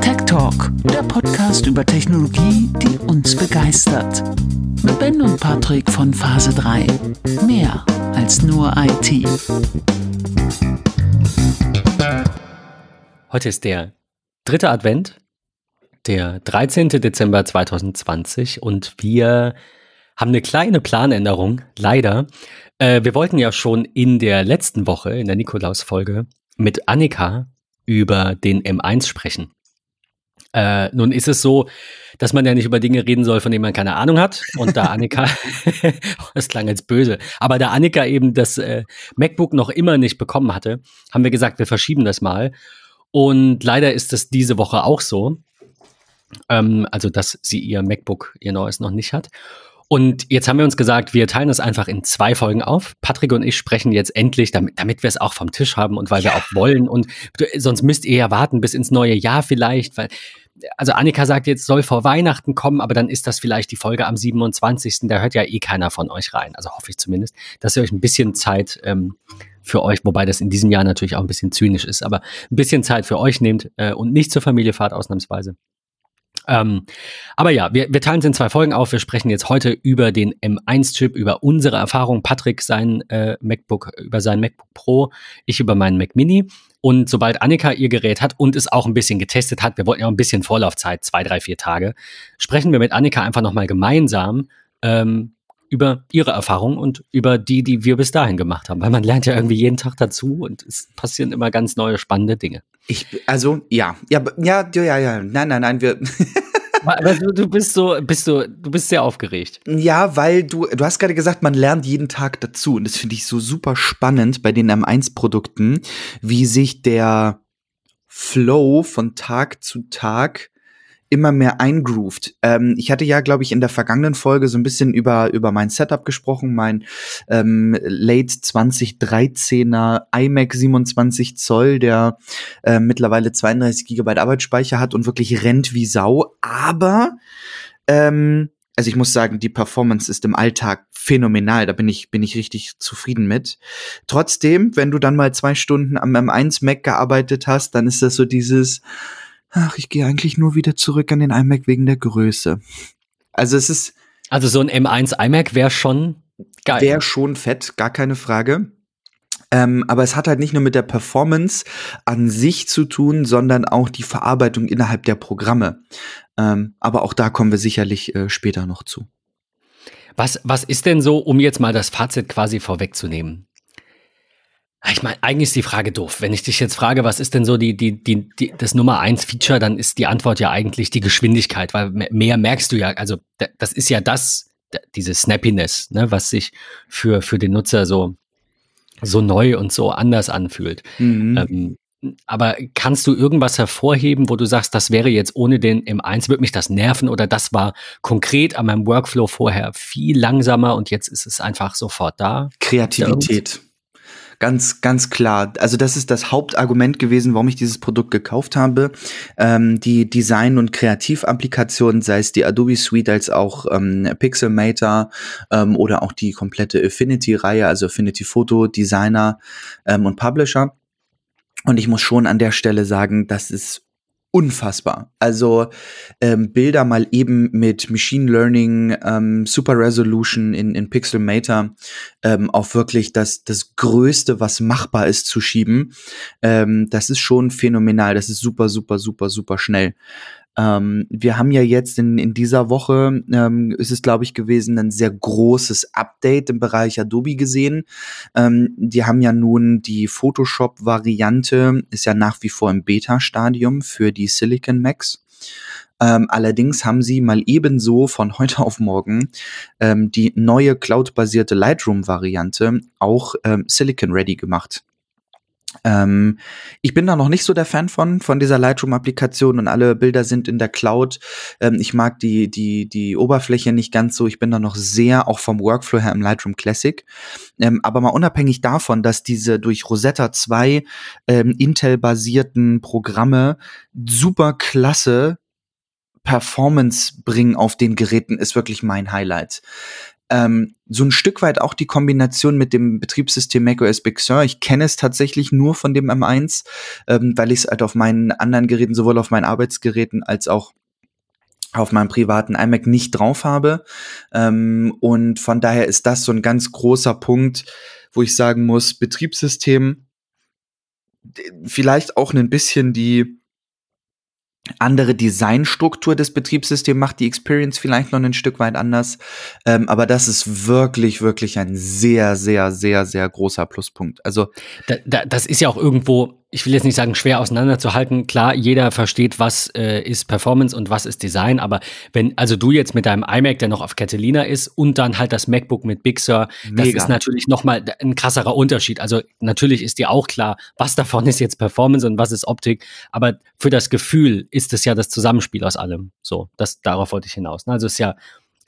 Tech Talk, der Podcast über Technologie, die uns begeistert. Mit Ben und Patrick von Phase 3. Mehr als nur IT. Heute ist der dritte Advent, der 13. Dezember 2020 und wir haben eine kleine Planänderung, leider. Äh, wir wollten ja schon in der letzten Woche, in der Nikolaus-Folge, mit Annika über den M1 sprechen. Äh, nun ist es so, dass man ja nicht über Dinge reden soll, von denen man keine Ahnung hat. Und da Annika, das klang jetzt böse, aber da Annika eben das äh, MacBook noch immer nicht bekommen hatte, haben wir gesagt, wir verschieben das mal. Und leider ist es diese Woche auch so. Ähm, also, dass sie ihr MacBook, ihr neues noch nicht hat. Und jetzt haben wir uns gesagt, wir teilen das einfach in zwei Folgen auf. Patrick und ich sprechen jetzt endlich, damit, damit wir es auch vom Tisch haben und weil ja. wir auch wollen. Und sonst müsst ihr ja warten bis ins neue Jahr vielleicht, weil, also Annika sagt jetzt, soll vor Weihnachten kommen, aber dann ist das vielleicht die Folge am 27. Da hört ja eh keiner von euch rein. Also hoffe ich zumindest, dass ihr euch ein bisschen Zeit ähm, für euch, wobei das in diesem Jahr natürlich auch ein bisschen zynisch ist, aber ein bisschen Zeit für euch nehmt äh, und nicht zur Familie fahrt ausnahmsweise. Ähm, aber ja, wir, wir teilen es in zwei Folgen auf. Wir sprechen jetzt heute über den M1-Chip, über unsere Erfahrung. Patrick sein äh, MacBook, über sein MacBook Pro, ich über meinen Mac Mini. Und sobald Annika ihr Gerät hat und es auch ein bisschen getestet hat, wir wollten ja auch ein bisschen Vorlaufzeit, zwei, drei, vier Tage, sprechen wir mit Annika einfach nochmal gemeinsam ähm, über ihre Erfahrung und über die, die wir bis dahin gemacht haben. Weil man lernt ja irgendwie jeden Tag dazu und es passieren immer ganz neue spannende Dinge. Ich, also, ja, ja, ja, ja, ja, nein, nein, nein, wir. Also, du bist so, bist du, du bist sehr aufgeregt. Ja, weil du, du hast gerade gesagt, man lernt jeden Tag dazu. Und das finde ich so super spannend bei den M1-Produkten, wie sich der Flow von Tag zu Tag immer mehr eingroovt. Ähm, ich hatte ja, glaube ich, in der vergangenen Folge so ein bisschen über, über mein Setup gesprochen, mein ähm, Late 2013er iMac 27 Zoll, der äh, mittlerweile 32 Gigabyte Arbeitsspeicher hat und wirklich rennt wie Sau. Aber ähm, also ich muss sagen, die Performance ist im Alltag phänomenal. Da bin ich, bin ich richtig zufrieden mit. Trotzdem, wenn du dann mal zwei Stunden am M1 Mac gearbeitet hast, dann ist das so dieses, ach, ich gehe eigentlich nur wieder zurück an den iMac wegen der Größe. Also es ist. Also so ein M1 iMac wäre schon geil. Wäre schon fett, gar keine Frage. Ähm, aber es hat halt nicht nur mit der Performance an sich zu tun, sondern auch die Verarbeitung innerhalb der Programme. Ähm, aber auch da kommen wir sicherlich äh, später noch zu. Was, was ist denn so, um jetzt mal das Fazit quasi vorwegzunehmen? Ich meine, eigentlich ist die Frage doof. Wenn ich dich jetzt frage, was ist denn so die, die, die, die, das Nummer eins Feature, dann ist die Antwort ja eigentlich die Geschwindigkeit, weil mehr merkst du ja, also das ist ja das, diese Snappiness, ne, was sich für, für den Nutzer so, so neu und so anders anfühlt. Mhm. Ähm, aber kannst du irgendwas hervorheben, wo du sagst, das wäre jetzt ohne den M1, würde mich das nerven oder das war konkret an meinem Workflow vorher viel langsamer und jetzt ist es einfach sofort da? Kreativität. Ganz, ganz klar. Also das ist das Hauptargument gewesen, warum ich dieses Produkt gekauft habe. Ähm, die Design- und Kreativapplikationen, sei es die Adobe Suite als auch ähm, Pixelmator ähm, oder auch die komplette Affinity-Reihe, also Affinity Photo, Designer ähm, und Publisher. Und ich muss schon an der Stelle sagen, das ist unfassbar. Also ähm, Bilder mal eben mit Machine Learning, ähm, Super Resolution in, in Pixelmator ähm, auf wirklich das, das Größte, was machbar ist, zu schieben. Ähm, das ist schon phänomenal. Das ist super, super, super, super schnell. Ähm, wir haben ja jetzt in, in dieser Woche, ähm, ist es glaube ich gewesen, ein sehr großes Update im Bereich Adobe gesehen. Ähm, die haben ja nun die Photoshop-Variante, ist ja nach wie vor im Beta-Stadium für die Silicon Macs. Ähm, allerdings haben sie mal ebenso von heute auf morgen ähm, die neue cloud-basierte Lightroom-Variante auch ähm, Silicon Ready gemacht. Ähm, ich bin da noch nicht so der Fan von, von dieser Lightroom-Applikation und alle Bilder sind in der Cloud. Ähm, ich mag die, die, die Oberfläche nicht ganz so. Ich bin da noch sehr auch vom Workflow her im Lightroom Classic. Ähm, aber mal unabhängig davon, dass diese durch Rosetta 2 ähm, Intel-basierten Programme super klasse Performance bringen auf den Geräten, ist wirklich mein Highlight. Ähm, so ein Stück weit auch die Kombination mit dem Betriebssystem macOS Big Sur. Ich kenne es tatsächlich nur von dem M1, ähm, weil ich es halt auf meinen anderen Geräten, sowohl auf meinen Arbeitsgeräten als auch auf meinem privaten iMac nicht drauf habe. Ähm, und von daher ist das so ein ganz großer Punkt, wo ich sagen muss, Betriebssystem, vielleicht auch ein bisschen die andere Designstruktur des Betriebssystems macht die Experience vielleicht noch ein Stück weit anders. Ähm, aber das ist wirklich, wirklich ein sehr, sehr, sehr, sehr großer Pluspunkt. Also da, da, das ist ja auch irgendwo ich will jetzt nicht sagen, schwer auseinanderzuhalten. Klar, jeder versteht, was äh, ist Performance und was ist Design, aber wenn, also du jetzt mit deinem iMac, der noch auf Catalina ist, und dann halt das MacBook mit Big Sur, Mega. das ist natürlich nochmal ein krasserer Unterschied. Also natürlich ist dir auch klar, was davon ist jetzt Performance und was ist Optik, aber für das Gefühl ist es ja das Zusammenspiel aus allem. So, das, darauf wollte ich hinaus. Also es ist ja,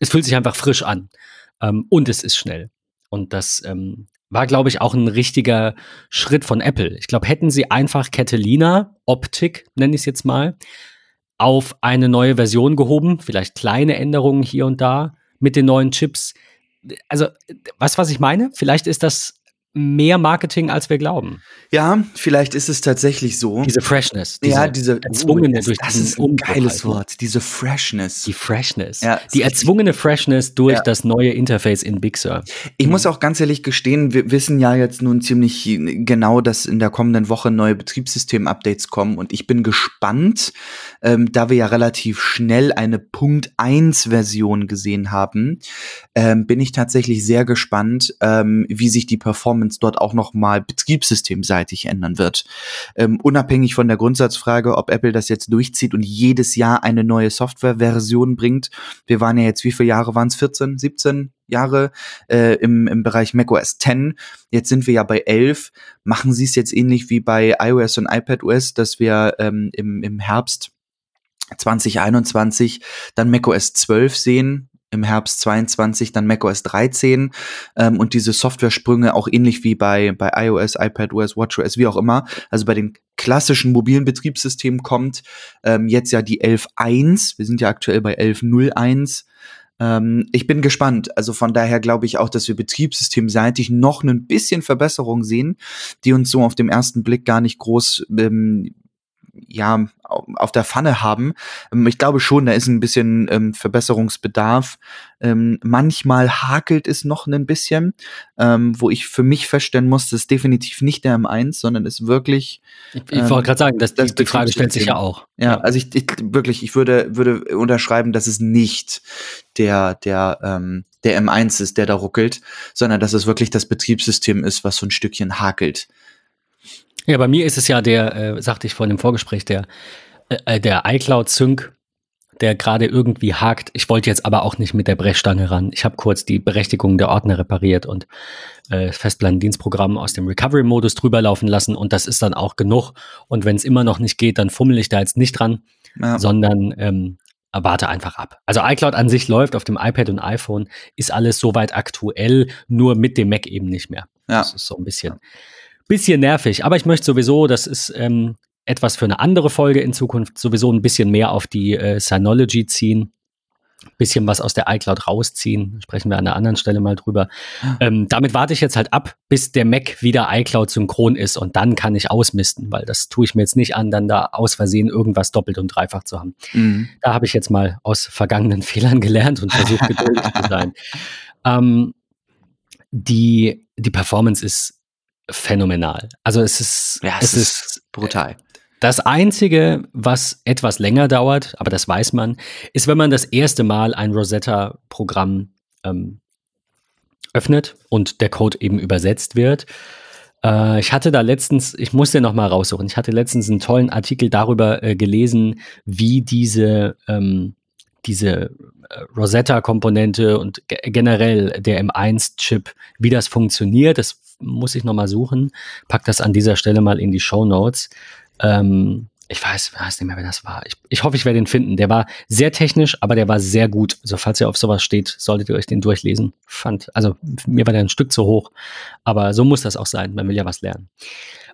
es fühlt sich einfach frisch an. Ähm, und es ist schnell. Und das ähm, war, glaube ich, auch ein richtiger Schritt von Apple. Ich glaube, hätten sie einfach Catalina, Optik, nenne ich es jetzt mal, auf eine neue Version gehoben, vielleicht kleine Änderungen hier und da mit den neuen Chips. Also, was, was ich meine? Vielleicht ist das mehr Marketing, als wir glauben. Ja, vielleicht ist es tatsächlich so. Diese Freshness. Diese ja, diese erzwungene oh, durch Das ist ein geiles Wort. Diese Freshness. Die Freshness. Ja, die erzwungene Freshness durch ja. das neue Interface in Big Sur. Ich mhm. muss auch ganz ehrlich gestehen, wir wissen ja jetzt nun ziemlich genau, dass in der kommenden Woche neue Betriebssystem-Updates kommen und ich bin gespannt, ähm, da wir ja relativ schnell eine Punkt 1 Version gesehen haben, ähm, bin ich tatsächlich sehr gespannt, ähm, wie sich die Performance dort auch noch mal betriebssystemseitig ändern wird. Ähm, unabhängig von der Grundsatzfrage, ob Apple das jetzt durchzieht und jedes Jahr eine neue Softwareversion bringt. Wir waren ja jetzt, wie viele Jahre waren es? 14, 17 Jahre äh, im, im Bereich macOS 10. Jetzt sind wir ja bei 11. Machen Sie es jetzt ähnlich wie bei iOS und iPadOS, dass wir ähm, im, im Herbst 2021 dann macOS 12 sehen, im Herbst 22 dann macOS 13 ähm, und diese Software-Sprünge auch ähnlich wie bei, bei iOS, iPadOS, WatchOS, wie auch immer, also bei den klassischen mobilen Betriebssystemen kommt ähm, jetzt ja die 11.1, wir sind ja aktuell bei 11.01 ähm, ich bin gespannt. Also von daher glaube ich auch, dass wir betriebssystemseitig noch ein bisschen Verbesserung sehen, die uns so auf dem ersten Blick gar nicht groß ähm, ja, auf der Pfanne haben. Ähm, ich glaube schon, da ist ein bisschen ähm, Verbesserungsbedarf. Ähm, manchmal hakelt es noch ein bisschen, ähm, wo ich für mich feststellen muss, das ist definitiv nicht der M1, sondern ist wirklich. Ich, ich wollte ähm, gerade sagen, dass das die, die Frage stellt sich ja auch. Ja, ja, also ich, ich wirklich, ich würde, würde unterschreiben, dass es nicht der, der, ähm, der M1 ist, der da ruckelt, sondern dass es wirklich das Betriebssystem ist, was so ein Stückchen hakelt. Ja, bei mir ist es ja der, äh, sagte ich vorhin im Vorgespräch, der, äh, äh der iCloud Sync, der gerade irgendwie hakt. Ich wollte jetzt aber auch nicht mit der Brechstange ran. Ich habe kurz die Berechtigung der Ordner repariert und äh, Festplattendienstprogramm aus dem Recovery-Modus drüber laufen lassen und das ist dann auch genug. Und wenn es immer noch nicht geht, dann fummel ich da jetzt nicht dran, ja. sondern ähm, warte einfach ab. Also iCloud an sich läuft auf dem iPad und iPhone, ist alles soweit aktuell, nur mit dem Mac eben nicht mehr. Ja. Das ist so ein bisschen. Ja bisschen nervig. Aber ich möchte sowieso, das ist ähm, etwas für eine andere Folge in Zukunft, sowieso ein bisschen mehr auf die äh, Synology ziehen. Bisschen was aus der iCloud rausziehen. Sprechen wir an einer anderen Stelle mal drüber. Ähm, damit warte ich jetzt halt ab, bis der Mac wieder iCloud synchron ist und dann kann ich ausmisten, weil das tue ich mir jetzt nicht an, dann da aus Versehen irgendwas doppelt und dreifach zu haben. Mhm. Da habe ich jetzt mal aus vergangenen Fehlern gelernt und versucht geduldig zu sein. Ähm, die, die Performance ist phänomenal. Also es ist, ja, es, es ist, ist brutal. Das Einzige, was etwas länger dauert, aber das weiß man, ist, wenn man das erste Mal ein Rosetta-Programm ähm, öffnet und der Code eben übersetzt wird. Äh, ich hatte da letztens, ich muss den nochmal raussuchen, ich hatte letztens einen tollen Artikel darüber äh, gelesen, wie diese, ähm, diese äh, Rosetta-Komponente und generell der M1-Chip, wie das funktioniert. Das muss ich nochmal suchen. Pack das an dieser Stelle mal in die Show Notes. Ähm, ich weiß, weiß nicht mehr, wer das war. Ich, ich hoffe, ich werde ihn finden. Der war sehr technisch, aber der war sehr gut. Also falls ihr auf sowas steht, solltet ihr euch den durchlesen. Fand, also mir war der ein Stück zu hoch, aber so muss das auch sein. Man will ja was lernen.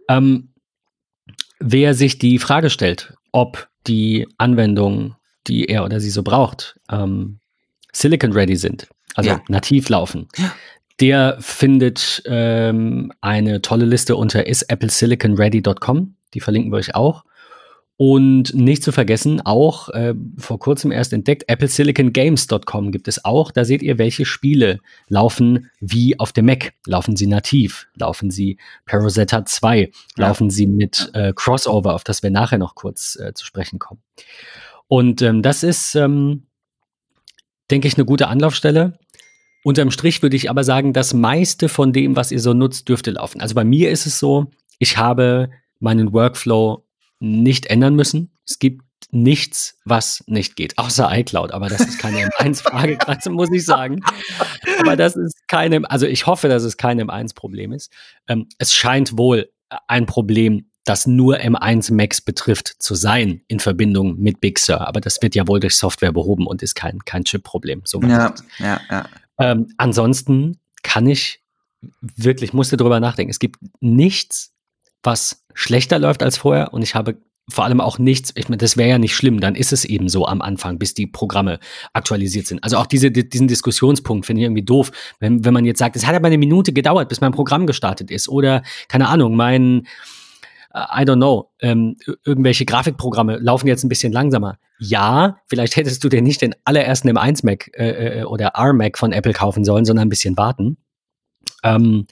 Ähm, wer sich die Frage stellt, ob die Anwendungen, die er oder sie so braucht, ähm, Silicon Ready sind, also Ja. nativ laufen. Der findet ähm, eine tolle Liste unter isappleSiliconReady.com. Die verlinken wir euch auch. Und nicht zu vergessen, auch äh, vor kurzem erst entdeckt, AppleSiliconGames.com gibt es auch. Da seht ihr, welche Spiele laufen wie auf dem Mac. Laufen sie nativ? Laufen sie per Rosetta 2? Ja. Laufen sie mit äh, Crossover, auf das wir nachher noch kurz äh, zu sprechen kommen? Und ähm, das ist, ähm, denke ich, eine gute Anlaufstelle. Unterm Strich würde ich aber sagen, das meiste von dem, was ihr so nutzt, dürfte laufen. Also bei mir ist es so, ich habe meinen Workflow nicht ändern müssen. Es gibt nichts, was nicht geht, außer iCloud. Aber das ist keine M1-Frage, gerade muss ich sagen. Aber das ist keine, also ich hoffe, dass es kein M1-Problem ist. Ähm, es scheint wohl ein Problem, das nur M1 Macs betrifft, zu sein in Verbindung mit Big Sur. Aber das wird ja wohl durch Software behoben und ist kein, kein Chip-Problem. So Ja, ja, ja. Ähm, ansonsten kann ich wirklich, musste drüber nachdenken. Es gibt nichts, was schlechter läuft als vorher und ich habe vor allem auch nichts, ich meine, das wäre ja nicht schlimm, dann ist es eben so am Anfang, bis die Programme aktualisiert sind. Also auch diese, di- diesen Diskussionspunkt finde ich irgendwie doof, wenn, wenn man jetzt sagt, es hat aber eine Minute gedauert, bis mein Programm gestartet ist oder, keine Ahnung, mein, I don't know, ähm, ir- irgendwelche Grafikprogramme laufen jetzt ein bisschen langsamer. Ja, vielleicht hättest du dir nicht den allerersten M1 Mac äh, äh, oder R-Mac von Apple kaufen sollen, sondern ein bisschen warten. Ähm,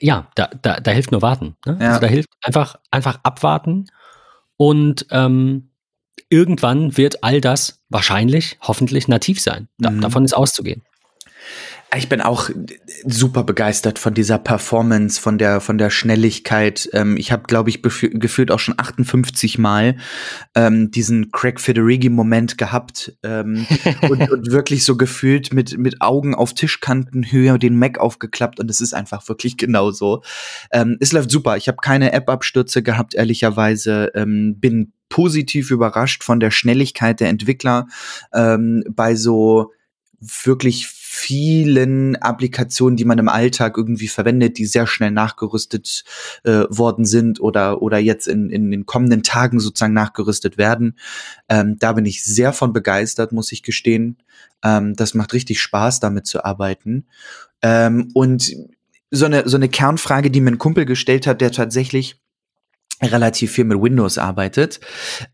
ja, da, da, da hilft nur warten. Ne? Ja. Also da hilft einfach, einfach abwarten und ähm, irgendwann wird all das wahrscheinlich, hoffentlich nativ sein. Da, Mhm. Davon ist auszugehen. Ich bin auch super begeistert von dieser Performance, von der von der Schnelligkeit. Ähm, ich habe, glaube ich, gefühlt auch schon 58 Mal ähm, diesen Craig Federighi-Moment gehabt ähm, und, und wirklich so gefühlt mit mit Augen auf Tischkantenhöhe den Mac aufgeklappt und es ist einfach wirklich genau so. Ähm, es läuft super. Ich habe keine App-Abstürze gehabt, ehrlicherweise. Ähm, bin positiv überrascht von der Schnelligkeit der Entwickler ähm, bei so wirklich vielen Applikationen, die man im Alltag irgendwie verwendet, die sehr schnell nachgerüstet äh, worden sind oder oder jetzt in, in den kommenden Tagen sozusagen nachgerüstet werden. Ähm, da bin ich sehr von begeistert, muss ich gestehen. Ähm, das macht richtig Spaß, damit zu arbeiten. Ähm, und so eine so eine Kernfrage, die mir ein Kumpel gestellt hat, der tatsächlich relativ viel mit Windows arbeitet,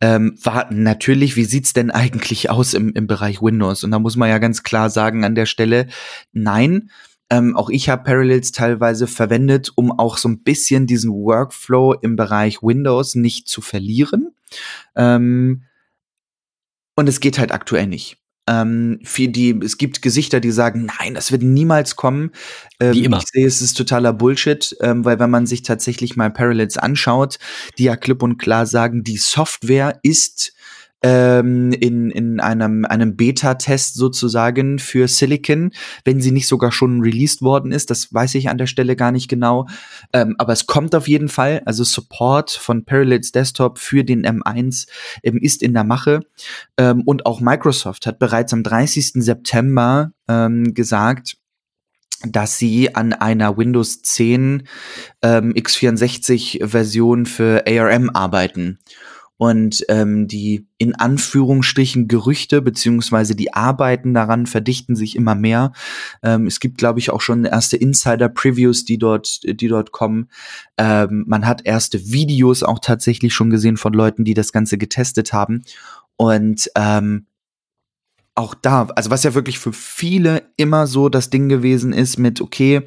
ähm, war natürlich, wie sieht's denn eigentlich aus im, im Bereich Windows? Und da muss man ja ganz klar sagen an der Stelle, nein, ähm, auch ich habe Parallels teilweise verwendet, um auch so ein bisschen diesen Workflow im Bereich Windows nicht zu verlieren. Ähm, und es geht halt aktuell nicht. Ähm, für die, es gibt Gesichter, die sagen, nein, das wird niemals kommen. Ähm, Wie immer. Ich sehe, es ist totaler Bullshit, ähm, weil wenn man sich tatsächlich mal Parallels anschaut, die ja klipp und klar sagen, die Software ist ähm, in, in einem, einem Beta-Test sozusagen für Silicon, wenn sie nicht sogar schon released worden ist, das weiß ich an der Stelle gar nicht genau, ähm, aber es kommt auf jeden Fall, also Support von Parallels Desktop für den M1 ähm, ist in der Mache ähm, und auch Microsoft hat bereits am 30. September ähm, gesagt, dass sie an einer Windows 10 ähm, x64-Version für ARM arbeiten. Und ähm, die in Anführungsstrichen Gerüchte beziehungsweise die Arbeiten daran verdichten sich immer mehr. Ähm, es gibt, glaube ich, auch schon erste Insider-Previews, die dort, die dort kommen. Ähm, man hat erste Videos auch tatsächlich schon gesehen von Leuten, die das Ganze getestet haben. Und ähm, auch da, also was ja wirklich für viele immer so das Ding gewesen ist mit, okay,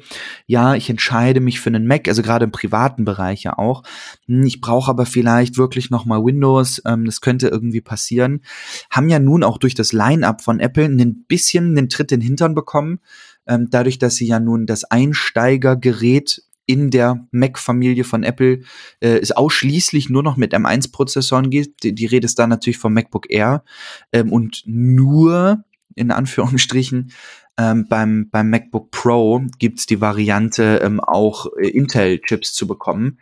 ja, ich entscheide mich für einen Mac, also gerade im privaten Bereich ja auch. Hm, Ich brauche aber vielleicht wirklich noch mal Windows, ähm, das könnte irgendwie passieren. Haben ja nun auch durch das Line-up von Apple ein bisschen einen Tritt in den Hintern bekommen, ähm, dadurch, dass sie ja nun das Einsteigergerät in der Mac-Familie von Apple äh, es ausschließlich nur noch mit M1-Prozessoren gibt. Die, die Rede ist da natürlich vom MacBook Air ähm, und nur in Anführungsstrichen ähm, beim, beim MacBook Pro gibt's die Variante, ähm, auch äh, Intel-Chips zu bekommen.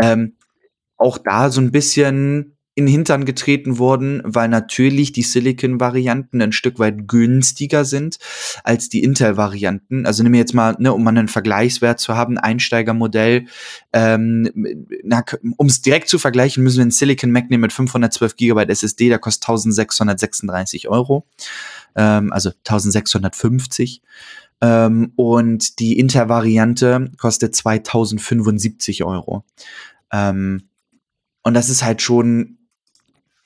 Ähm, auch da so ein bisschen in den Hintern getreten wurden, weil natürlich die Silicon-Varianten ein Stück weit günstiger sind als die Intel-Varianten. Also nehmen wir jetzt mal, ne, um mal einen Vergleichswert zu haben, Einsteigermodell. Ähm, um es direkt zu vergleichen, müssen wir einen Silicon Mac nehmen mit 512 GB SSD, der kostet 1636 Euro, ähm, also 1650. Ähm, und die Intel-Variante kostet 2075 Euro. Ähm, und das ist halt schon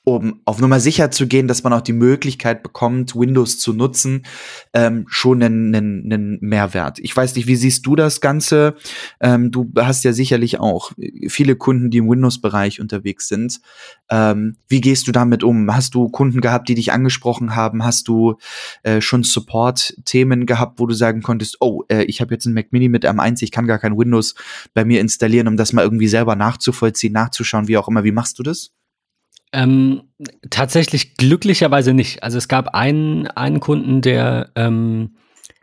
um auf Nummer sicher zu gehen, dass man auch die Möglichkeit bekommt, Windows zu nutzen, ähm, schon einen, einen, einen Mehrwert. Ich weiß nicht, wie siehst du das Ganze? Ähm, du hast ja sicherlich auch viele Kunden, die im Windows-Bereich unterwegs sind. Ähm, wie gehst du damit um? Hast du Kunden gehabt, die dich angesprochen haben? Hast du äh, schon Support-Themen gehabt, wo du sagen konntest, oh, äh, ich habe jetzt einen Mac Mini mit M1, ich kann gar kein Windows bei mir installieren, um das mal irgendwie selber nachzuvollziehen, nachzuschauen, wie auch immer. Wie machst du das? Ähm, tatsächlich glücklicherweise nicht. Also es gab einen, einen Kunden, der ähm,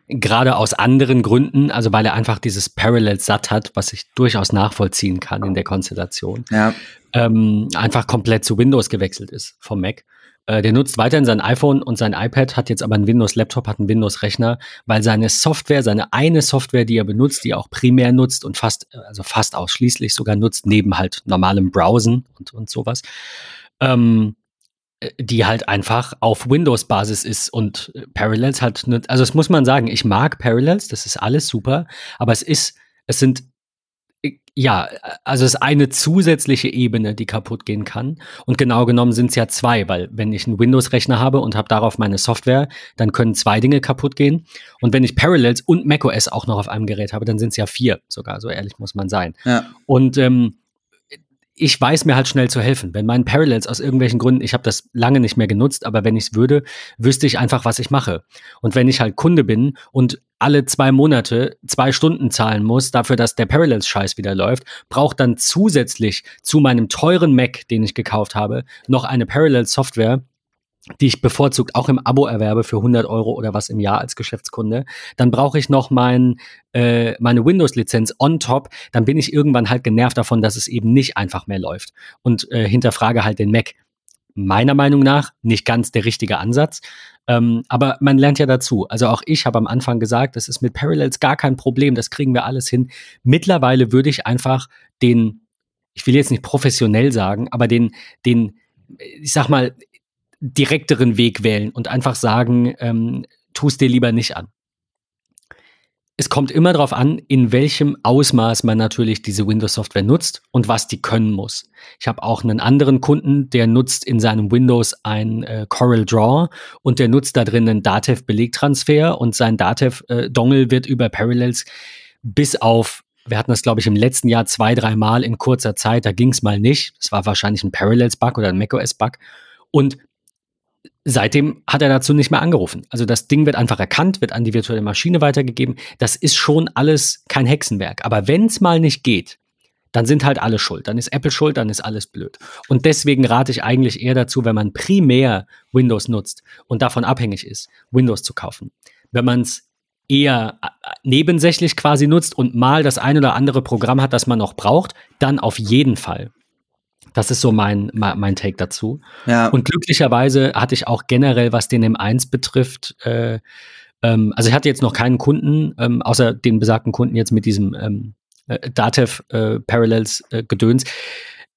gerade aus anderen Gründen, also weil er einfach dieses Parallel satt hat, was ich durchaus nachvollziehen kann in der Konstellation, ja. ähm, einfach komplett zu Windows gewechselt ist vom Mac. Äh, der nutzt weiterhin sein iPhone und sein iPad, hat jetzt aber einen Windows-Laptop, hat einen Windows-Rechner, weil seine Software, seine eine Software, die er benutzt, die er auch primär nutzt und fast, also fast ausschließlich sogar nutzt, neben halt normalem Browsen und, und sowas, ähm, äh, die halt einfach auf Windows-Basis ist und äh, Parallels halt, ne, also das muss man sagen, ich mag Parallels, das ist alles super, aber es ist, es sind, äh, ja, also es ist eine zusätzliche Ebene, die kaputt gehen kann. Und genau genommen sind es ja zwei, weil wenn ich einen Windows-Rechner habe und habe darauf meine Software, dann können zwei Dinge kaputt gehen. Und wenn ich Parallels und macOS auch noch auf einem Gerät habe, dann sind es ja vier sogar, so ehrlich muss man sein. Ja. Und ähm, ich weiß mir halt schnell zu helfen. Wenn mein Parallels aus irgendwelchen Gründen, ich habe das lange nicht mehr genutzt, aber wenn ich es würde, wüsste ich einfach, was ich mache. Und wenn ich halt Kunde bin und alle zwei Monate zwei Stunden zahlen muss, dafür, dass der Parallels-Scheiß wieder läuft, braucht dann zusätzlich zu meinem teuren Mac, den ich gekauft habe, noch eine Parallels-Software, die ich bevorzugt auch im Abo erwerbe für 100 Euro oder was im Jahr als Geschäftskunde, dann brauche ich noch mein, äh, meine Windows-Lizenz on top, dann bin ich irgendwann halt genervt davon, dass es eben nicht einfach mehr läuft und äh, hinterfrage halt den Mac. Meiner Meinung nach nicht ganz der richtige Ansatz, ähm, aber man lernt ja dazu. Also auch ich habe am Anfang gesagt, das ist mit Parallels gar kein Problem, das kriegen wir alles hin. Mittlerweile würde ich einfach den, ich will jetzt nicht professionell sagen, aber den, den, ich sag mal, direkteren Weg wählen und einfach sagen, ähm, tu es dir lieber nicht an. Es kommt immer darauf an, in welchem Ausmaß man natürlich diese Windows-Software nutzt und was die können muss. Ich habe auch einen anderen Kunden, der nutzt in seinem Windows ein äh, Corel Draw und der nutzt da drin einen Datev-Belegtransfer und sein Datev-Dongle äh, wird über Parallels bis auf wir hatten das, glaube ich, im letzten Jahr zwei, drei Mal in kurzer Zeit. Da ging es mal nicht. Das war wahrscheinlich ein Parallels-Bug oder ein macOS-Bug. Und Seitdem hat er dazu nicht mehr angerufen. Also das Ding wird einfach erkannt, wird an die virtuelle Maschine weitergegeben. Das ist schon alles kein Hexenwerk. Aber wenn es mal nicht geht, dann sind halt alle schuld. Dann ist Apple schuld, dann ist alles blöd. Und deswegen rate ich eigentlich eher dazu, wenn man primär Windows nutzt und davon abhängig ist, Windows zu kaufen. Wenn man es eher äh, nebensächlich quasi nutzt und mal das ein oder andere Programm hat, das man noch braucht, dann auf jeden Fall. Das ist so mein, mein Take dazu. Ja. Und glücklicherweise hatte ich auch generell, was den M1 betrifft, äh, ähm, also ich hatte jetzt noch keinen Kunden, ähm, außer den besagten Kunden jetzt mit diesem ähm, äh, Datev äh, Parallels äh, Gedöns.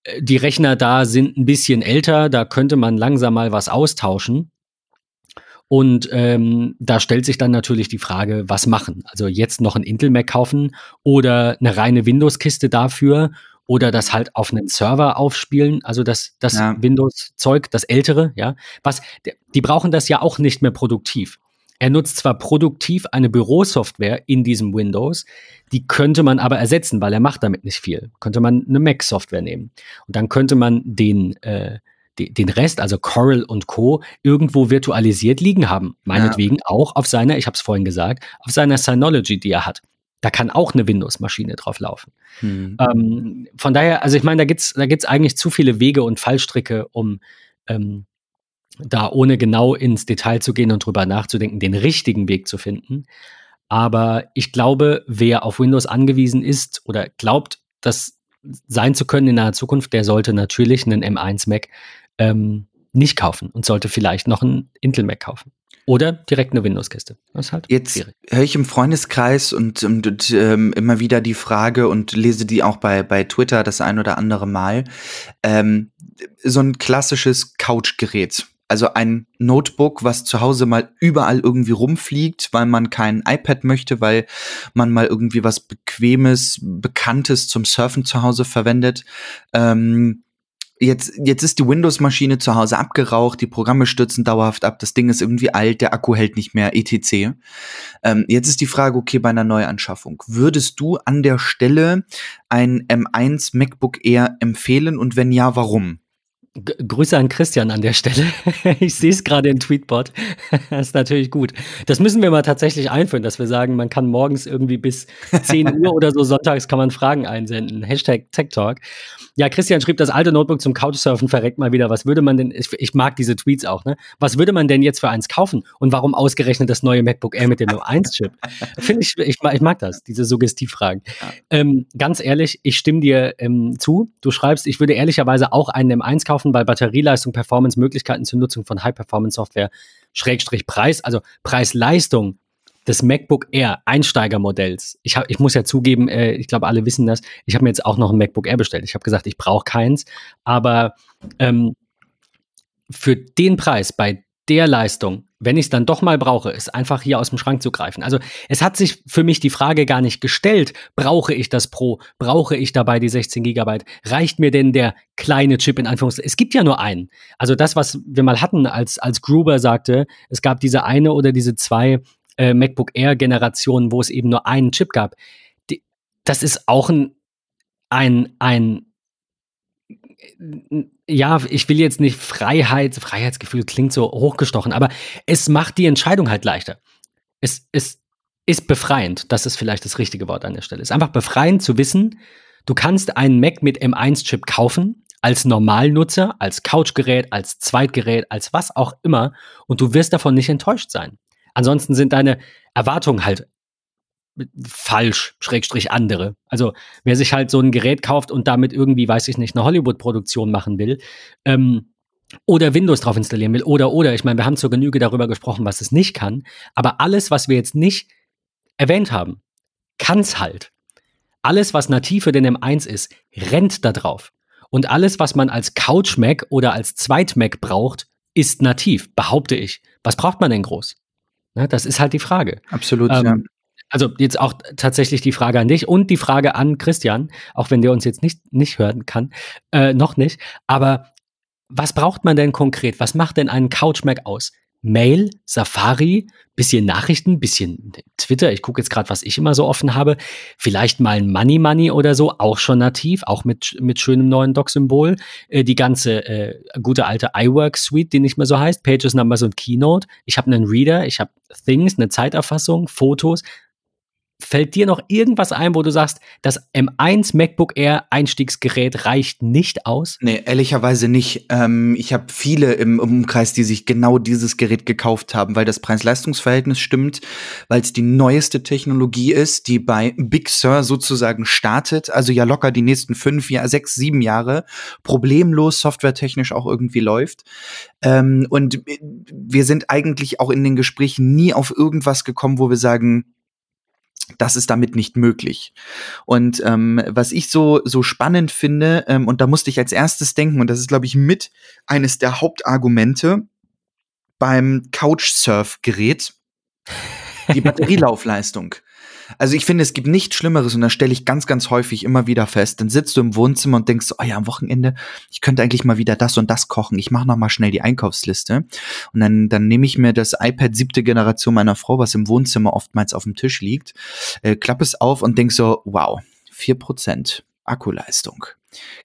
Äh, die Rechner da sind ein bisschen älter, da könnte man langsam mal was austauschen. Und ähm, da stellt sich dann natürlich die Frage, was machen? Also jetzt noch ein Intel Mac kaufen oder eine reine Windows-Kiste dafür oder das halt auf einen Server aufspielen, also das, das ja. Windows-Zeug, das ältere, ja. Was, die brauchen das ja auch nicht mehr produktiv. Er nutzt zwar produktiv eine Bürosoftware in diesem Windows, die könnte man aber ersetzen, weil er macht damit nicht viel. Könnte man eine Mac-Software nehmen. Und dann könnte man den, äh, den Rest, also Coral und Co., irgendwo virtualisiert liegen haben. Meinetwegen ja. auch auf seiner, ich habe es vorhin gesagt, auf seiner Synology, die er hat. Da kann auch eine Windows-Maschine drauf laufen. Hm. Ähm, von daher, also ich meine, da gibt's da gibt's eigentlich zu viele Wege und Fallstricke, um ähm, da ohne genau ins Detail zu gehen und drüber nachzudenken, den richtigen Weg zu finden. Aber ich glaube, wer auf Windows angewiesen ist oder glaubt, das sein zu können in naher Zukunft, der sollte natürlich einen M1 Mac ähm, nicht kaufen und sollte vielleicht noch ein Intel Mac kaufen. Oder direkt eine Windows-Kiste. Das ist halt Jetzt höre ich im Freundeskreis und, und, und ähm, immer wieder die Frage und lese die auch bei, bei Twitter das ein oder andere Mal. Ähm, so ein klassisches Couchgerät. Also ein Notebook, was zu Hause mal überall irgendwie rumfliegt, weil man kein iPad möchte, weil man mal irgendwie was Bequemes, Bekanntes zum Surfen zu Hause verwendet. Ähm, jetzt, jetzt ist die Windows-Maschine zu Hause abgeraucht, die Programme stürzen dauerhaft ab, das Ding ist irgendwie alt, der Akku hält nicht mehr, etc. Ähm, jetzt ist die Frage, okay, bei einer Neuanschaffung, würdest du an der Stelle ein M1 MacBook Air empfehlen und wenn ja, warum? G Grüße an Christian an der Stelle. ich sehe es gerade im Tweetbot. das ist natürlich gut. Das müssen wir mal tatsächlich einführen, dass wir sagen, man kann morgens irgendwie bis 10 Uhr oder so sonntags kann man Fragen einsenden. Hashtag Tech Talk. Ja, Christian schrieb, das alte Notebook zum Couchsurfen verreckt mal wieder. Was würde man denn, ich, ich, mag diese Tweets auch, ne? Was würde man denn jetzt für eins kaufen? Und warum ausgerechnet das neue MacBook Air mit dem M1-Chip? Finde ich, ich, ich, mag das, diese Suggestivfragen. Ähm, ganz ehrlich, ich stimme dir ähm, zu. Du schreibst, ich würde ehrlicherweise auch einen M1 kaufen, weil Batterieleistung, Performance, Möglichkeiten zur Nutzung von High-Performance-Software, Schrägstrich Preis, also Preis-Leistung des MacBook Air Einsteigermodells. Ich, hab, ich muss ja zugeben, äh, ich glaube, alle wissen das. Ich habe mir jetzt auch noch ein MacBook Air bestellt. Ich habe gesagt, ich brauche keins. Aber ähm, für den Preis, bei der Leistung, wenn ich es dann doch mal brauche, ist einfach hier aus dem Schrank zu greifen. Also es hat sich für mich die Frage gar nicht gestellt, brauche ich das Pro, brauche ich dabei die 16 Gigabyte, reicht mir denn der kleine Chip in Anführungszeichen? Es gibt ja nur einen. Also das, was wir mal hatten, als, als Gruber sagte, es gab diese eine oder diese zwei äh, MacBook Air Generationen, wo es eben nur einen Chip gab. Die, das ist auch ein, ein, ein ja, ich will jetzt nicht Freiheit, Freiheitsgefühl klingt so hochgestochen, aber es macht die Entscheidung halt leichter. Es, es ist befreiend, das ist vielleicht das richtige Wort an der Stelle. Es ist einfach befreiend zu wissen, du kannst einen Mac mit M1-Chip kaufen, als Normalnutzer, als Couchgerät, als Zweitgerät, als was auch immer, und du wirst davon nicht enttäuscht sein. Ansonsten sind deine Erwartungen halt falsch, schrägstrich andere. Also wer sich halt so ein Gerät kauft und damit irgendwie, weiß ich nicht, eine Hollywood-Produktion machen will, ähm, oder Windows drauf installieren will, oder, oder, ich meine, wir haben zur Genüge darüber gesprochen, was es nicht kann, aber alles, was wir jetzt nicht erwähnt haben, kann es halt. Alles, was nativ für den M1 ist, rennt da drauf. Und alles, was man als Couch-Mac oder als Zweit-Mac braucht, ist nativ, behaupte ich. Was braucht man denn groß? Ne, das ist halt die Frage. Absolut, ähm, ja. Also jetzt auch tatsächlich die Frage an dich und die Frage an Christian, auch wenn der uns jetzt nicht, nicht hören kann, äh, noch nicht. Aber was braucht man denn konkret? Was macht denn einen Couch Mac aus? Mail, Safari, bisschen Nachrichten, bisschen Twitter. Ich gucke jetzt gerade, was ich immer so offen habe. Vielleicht mal ein Money Money oder so, auch schon nativ, auch mit, mit schönem neuen Doc-Symbol. Äh, die ganze äh, gute alte iWork Suite, die nicht mehr so heißt, Pages, Numbers und Keynote. Ich habe einen Reader, ich habe Things, eine Zeiterfassung, Fotos, Fällt dir noch irgendwas ein, wo du sagst, das M1 MacBook Air Einstiegsgerät reicht nicht aus? Nee, ehrlicherweise nicht. Ähm, ich habe viele im Umkreis, die sich genau dieses Gerät gekauft haben, weil das Preis-Leistungs-Verhältnis stimmt, weil es die neueste Technologie ist, die bei Big Sur sozusagen startet, also ja locker die nächsten fünf, ja, sechs, sieben Jahre problemlos softwaretechnisch auch irgendwie läuft. Ähm, und wir sind eigentlich auch in den Gesprächen nie auf irgendwas gekommen, wo wir sagen, das ist damit nicht möglich. Und ähm, was ich so, so spannend finde, ähm, und da musste ich als erstes denken, und das ist, glaube ich, mit eines der Hauptargumente beim Couchsurf-Gerät, die Batterielaufleistung. Also ich finde, es gibt nichts Schlimmeres und da stelle ich ganz, ganz häufig immer wieder fest. Dann sitzt du im Wohnzimmer und denkst, oh ja, am Wochenende, ich könnte eigentlich mal wieder das und das kochen. Ich mache noch mal schnell die Einkaufsliste und dann, dann nehme ich mir das iPad siebte Generation meiner Frau, was im Wohnzimmer oftmals auf dem Tisch liegt, äh, klappe es auf und denk so, wow, vier Prozent Akkuleistung.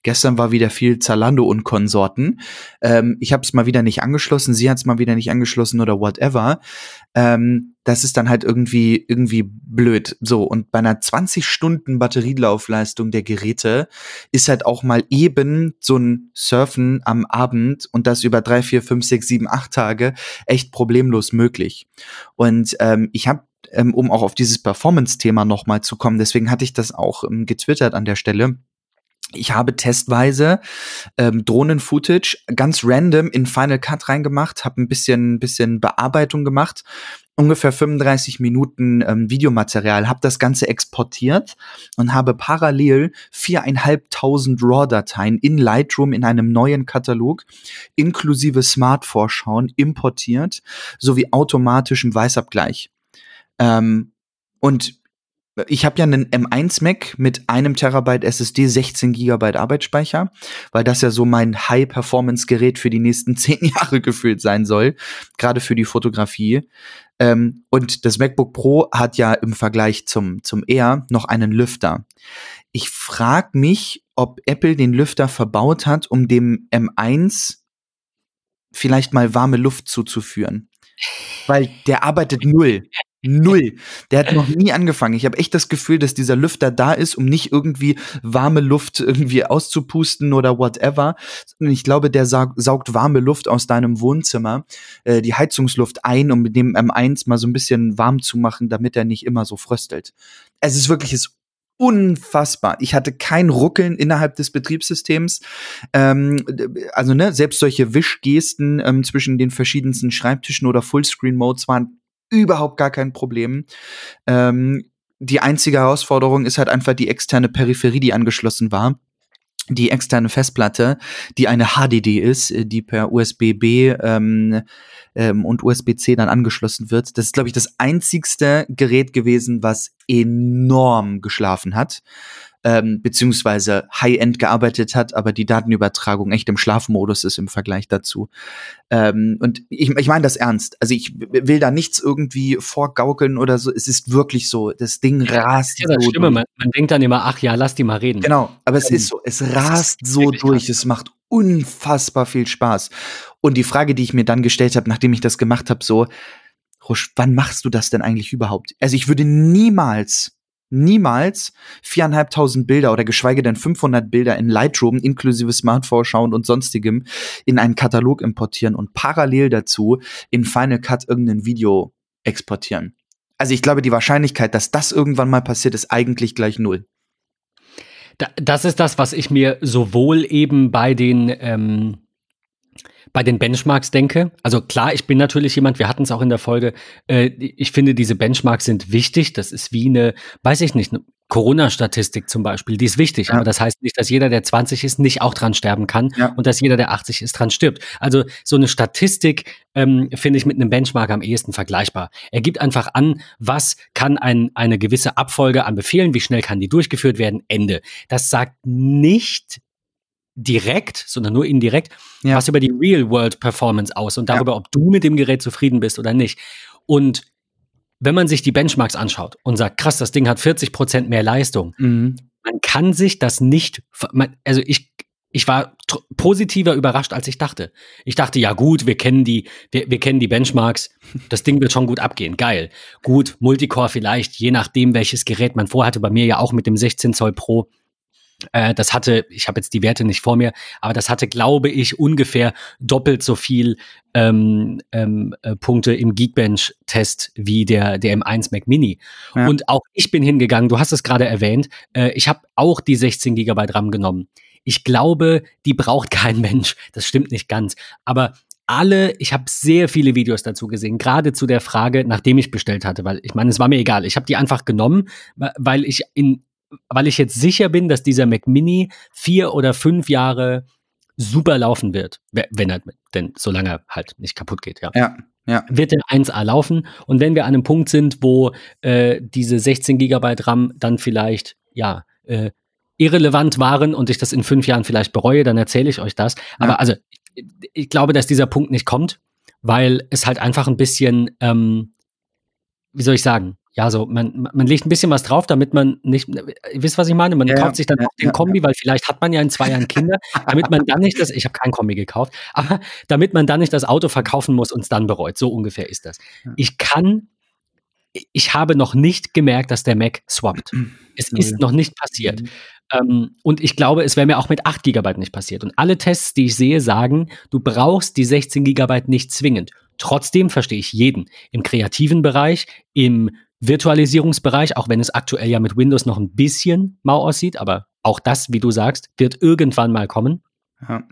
Gestern war wieder viel Zalando und Konsorten. Ähm, ich habe es mal wieder nicht angeschlossen, sie hat es mal wieder nicht angeschlossen oder whatever. Ähm, das ist dann halt irgendwie irgendwie blöd. So und bei einer 20 Stunden Batterielaufleistung der Geräte ist halt auch mal eben so ein Surfen am Abend und das über drei, vier, fünf, sechs, sieben, acht Tage echt problemlos möglich. Und ähm, ich habe ähm, um auch auf dieses Performance-Thema nochmal zu kommen, deswegen hatte ich das auch ähm, getwittert an der Stelle ich habe testweise ähm, Drohnen-Footage ganz random in Final Cut reingemacht, habe ein bisschen, bisschen Bearbeitung gemacht, ungefähr 35 Minuten ähm, Videomaterial, habe das Ganze exportiert und habe parallel viereinhalbtausend RAW-Dateien in Lightroom in einem neuen Katalog inklusive Smart-Vorschauen importiert, sowie automatischem Weißabgleich. Ähm, und ich habe ja einen M1 Mac mit einem Terabyte SSD, 16 Gigabyte Arbeitsspeicher, weil das ja so mein High-Performance-Gerät für die nächsten zehn Jahre gefühlt sein soll, gerade für die Fotografie. Ähm, und das MacBook Pro hat ja im Vergleich zum, zum Air noch einen Lüfter. Ich frage mich, ob Apple den Lüfter verbaut hat, um dem M1 vielleicht mal warme Luft zuzuführen. Weil der arbeitet null. Null. Der hat noch nie angefangen. Ich habe echt das Gefühl, dass dieser Lüfter da ist, um nicht irgendwie warme Luft irgendwie auszupusten oder whatever. Und ich glaube, der saug, saugt warme Luft aus deinem Wohnzimmer, äh, die Heizungsluft ein, um mit dem M1 mal so ein bisschen warm zu machen, damit er nicht immer so fröstelt. Es ist wirklich es unfassbar. Ich hatte kein Ruckeln innerhalb des Betriebssystems. Ähm, also ne, selbst solche Wischgesten ähm, zwischen den verschiedensten Schreibtischen oder Fullscreen-Modes waren überhaupt gar kein Problem. Ähm, die einzige Herausforderung ist halt einfach die externe Peripherie, die angeschlossen war. Die externe Festplatte, die eine HDD ist, äh, die per USB-B ähm, ähm, und USB-C dann angeschlossen wird. Das ist, glaube ich, das einzigste Gerät gewesen, was enorm geschlafen hat ähm, beziehungsweise High-End gearbeitet hat, aber die Datenübertragung echt im Schlafmodus ist im Vergleich dazu. Ähm, und ich, ich meine das ernst. Also ich will da nichts irgendwie vorgaukeln oder so. Es ist wirklich so. Das Ding rast ja, das so. Stimme. Man, man, denkt dann immer, ach ja, lass die mal reden. Genau, aber es ähm, ist so. Es rast so durch. Es macht unfassbar viel Spaß. Und die Frage, die ich mir dann gestellt habe, nachdem ich das gemacht habe, so, Rusch, wann machst du das denn eigentlich überhaupt? Also ich würde niemals niemals viereinhalbtausend Bilder oder geschweige denn 500 Bilder in Lightroom inklusive Smart-Vorschauen und sonstigem in einen Katalog importieren und parallel dazu in Final Cut irgendein Video exportieren. Also ich glaube, die Wahrscheinlichkeit, dass das irgendwann mal passiert, ist eigentlich gleich null. Das ist das, was ich mir sowohl eben bei den ähm bei den Benchmarks denke, also klar, ich bin natürlich jemand, wir hatten es auch in der Folge, äh, ich finde, diese Benchmarks sind wichtig. Das ist wie eine, weiß ich nicht, eine Corona-Statistik zum Beispiel, die ist wichtig, ja. aber das heißt nicht, dass jeder, der 20 ist, nicht auch dran sterben kann ja. und dass jeder, der 80 ist, dran stirbt. Also so eine Statistik ähm, finde ich mit einem Benchmark am ehesten vergleichbar. Er gibt einfach an, was kann ein, eine gewisse Abfolge an Befehlen, wie schnell kann die durchgeführt werden, Ende. Das sagt nicht, direkt, sondern nur indirekt, ja. was über die Real-World-Performance aus und darüber, ja. ob du mit dem Gerät zufrieden bist oder nicht. Und wenn man sich die Benchmarks anschaut und sagt, krass, das Ding hat 40 Prozent mehr Leistung, mhm. man kann sich das nicht, also ich, ich war positiver überrascht, als ich dachte. Ich dachte, ja gut, wir kennen die, wir, wir kennen die Benchmarks, das Ding wird schon gut abgehen, geil. Gut, Multicore vielleicht, je nachdem, welches Gerät man vorhatte, bei mir ja auch mit dem 16 Zoll Pro, das hatte, ich habe jetzt die Werte nicht vor mir, aber das hatte, glaube ich, ungefähr doppelt so viel ähm, ähm, äh, Punkte im Geekbench-Test wie der, der M1 Mac Mini. Ja. Und auch ich bin hingegangen, du hast es gerade erwähnt, äh, ich habe auch die 16 GB RAM genommen. Ich glaube, die braucht kein Mensch. Das stimmt nicht ganz. Aber alle, ich habe sehr viele Videos dazu gesehen, gerade zu der Frage, nachdem ich bestellt hatte, weil ich meine, es war mir egal. Ich habe die einfach genommen, weil ich in weil ich jetzt sicher bin, dass dieser Mac Mini vier oder fünf Jahre super laufen wird, wenn er denn solange er halt nicht kaputt geht, ja. Ja. Ja. Wird der 1A laufen und wenn wir an einem Punkt sind, wo äh, diese 16 Gigabyte RAM dann vielleicht ja äh, irrelevant waren und ich das in fünf Jahren vielleicht bereue, dann erzähle ich euch das. Ja. Aber also ich, ich, glaube, dass dieser Punkt nicht kommt, weil es halt einfach ein bisschen, ähm, wie soll ich sagen, ja, so, man, man legt ein bisschen was drauf, damit man nicht, ihr wisst, was ich meine? Man ja, kauft sich dann ja, auch den Kombi, weil vielleicht hat man ja in zwei Jahren Kinder, damit man dann nicht das, ich habe kein Kombi gekauft, aber damit man dann nicht das Auto verkaufen muss und es dann bereut. So ungefähr ist das. Ich kann, ich habe noch nicht gemerkt, dass der Mac swappt. Es ist noch nicht passiert. Mhm. Ähm, und ich glaube, es wäre mir auch mit 8 GB nicht passiert. Und alle Tests, die ich sehe, sagen, du brauchst die 16 GB nicht zwingend. Trotzdem verstehe ich jeden. Im kreativen Bereich, im Virtualisierungsbereich, auch wenn es aktuell ja mit Windows noch ein bisschen mau aussieht, aber Auch das, wie du sagst, wird irgendwann mal kommen. Ja.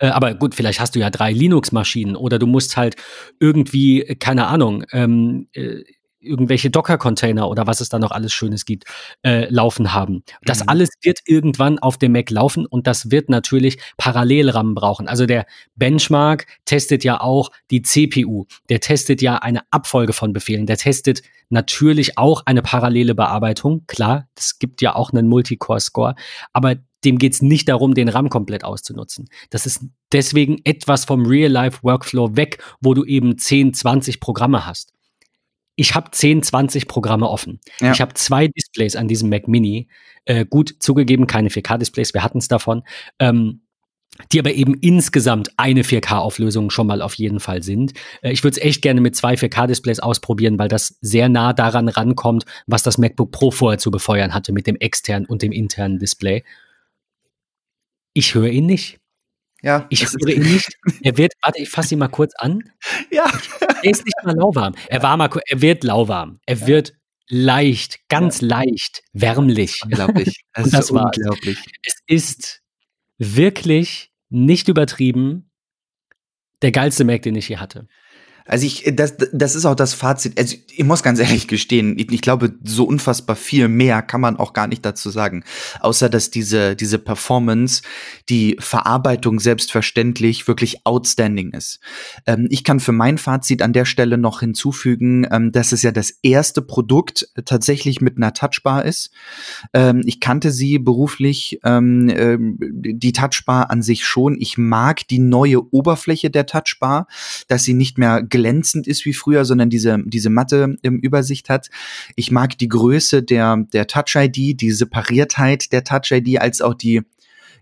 Äh, aber gut, vielleicht hast du ja drei Linux-Maschinen oder du musst halt irgendwie, keine Ahnung, ähm, äh, irgendwelche Docker-Container oder was es da noch alles Schönes gibt, äh, laufen haben. Das mhm. alles wird irgendwann auf dem Mac laufen und das wird natürlich Parallel-RAM brauchen. Also der Benchmark testet ja auch die CPU. Der testet ja eine Abfolge von Befehlen. Der testet natürlich auch eine parallele Bearbeitung. Klar, es gibt ja auch einen Multicore-Score, aber dem geht es nicht darum, den RAM komplett auszunutzen. Das ist deswegen etwas vom Real-Life-Workflow weg, wo du eben 10, 20 Programme hast ich habe 10, 20 Programme offen. Ja. Ich habe zwei Displays an diesem Mac Mini. Äh, gut, zugegeben, keine 4K-Displays, wir hatten es davon. Ähm, die aber eben insgesamt eine 4K-Auflösung schon mal auf jeden Fall sind. Äh, ich würde es echt gerne mit zwei 4K-Displays ausprobieren, weil das sehr nah daran rankommt, was das MacBook Pro vorher zu befeuern hatte mit dem externen und dem internen Display. Ich höre ihn nicht. Ja, ich höre ihn nicht. Er wird, warte, ich fasse ihn mal kurz an. Ja. Er ist nicht mal lauwarm. Er war mal, er wird lauwarm. Er ja. wird leicht, ganz ja. leicht, wärmlich. Unglaublich. Das, Und das ist unglaublich. Es ist wirklich nicht übertrieben der geilste Mac, den ich hier hatte. Also ich, das, das ist auch das Fazit. Also ich muss ganz ehrlich gestehen, ich, ich, glaube, so unfassbar viel mehr kann man auch gar nicht dazu sagen. Außer, dass diese, diese Performance, die Verarbeitung selbstverständlich wirklich outstanding ist. Ähm, ich kann für mein Fazit an der Stelle noch hinzufügen, ähm, dass es ja das erste Produkt tatsächlich mit einer Touchbar ist. Ähm, ich kannte sie beruflich, ähm, äh, die Touchbar an sich schon. Ich mag die neue Oberfläche der Touchbar, dass sie nicht mehr glänzend ist wie früher, sondern diese, diese matte im Übersicht hat. Ich mag die Größe der, der Touch-ID, die Separiertheit der Touch-ID, als auch die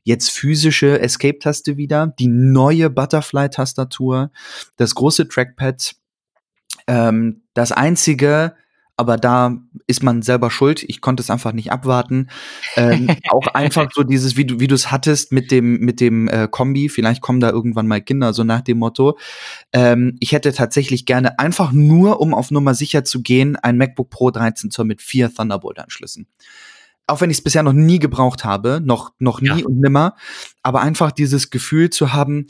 jetzt physische Escape-Taste wieder, die neue Butterfly-Tastatur, das große Trackpad. Ähm, das einzige, aber da ist man selber schuld. Ich konnte es einfach nicht abwarten. Ähm, auch einfach so dieses, wie du wie du es hattest mit dem mit dem äh, Kombi. Vielleicht kommen da irgendwann mal Kinder so nach dem Motto. Ähm, ich hätte tatsächlich gerne einfach nur, um auf Nummer sicher zu gehen, ein MacBook Pro 13 Zoll mit vier Thunderbolt-Anschlüssen. Auch wenn ich es bisher noch nie gebraucht habe, noch noch nie ja. und nimmer, aber einfach dieses Gefühl zu haben,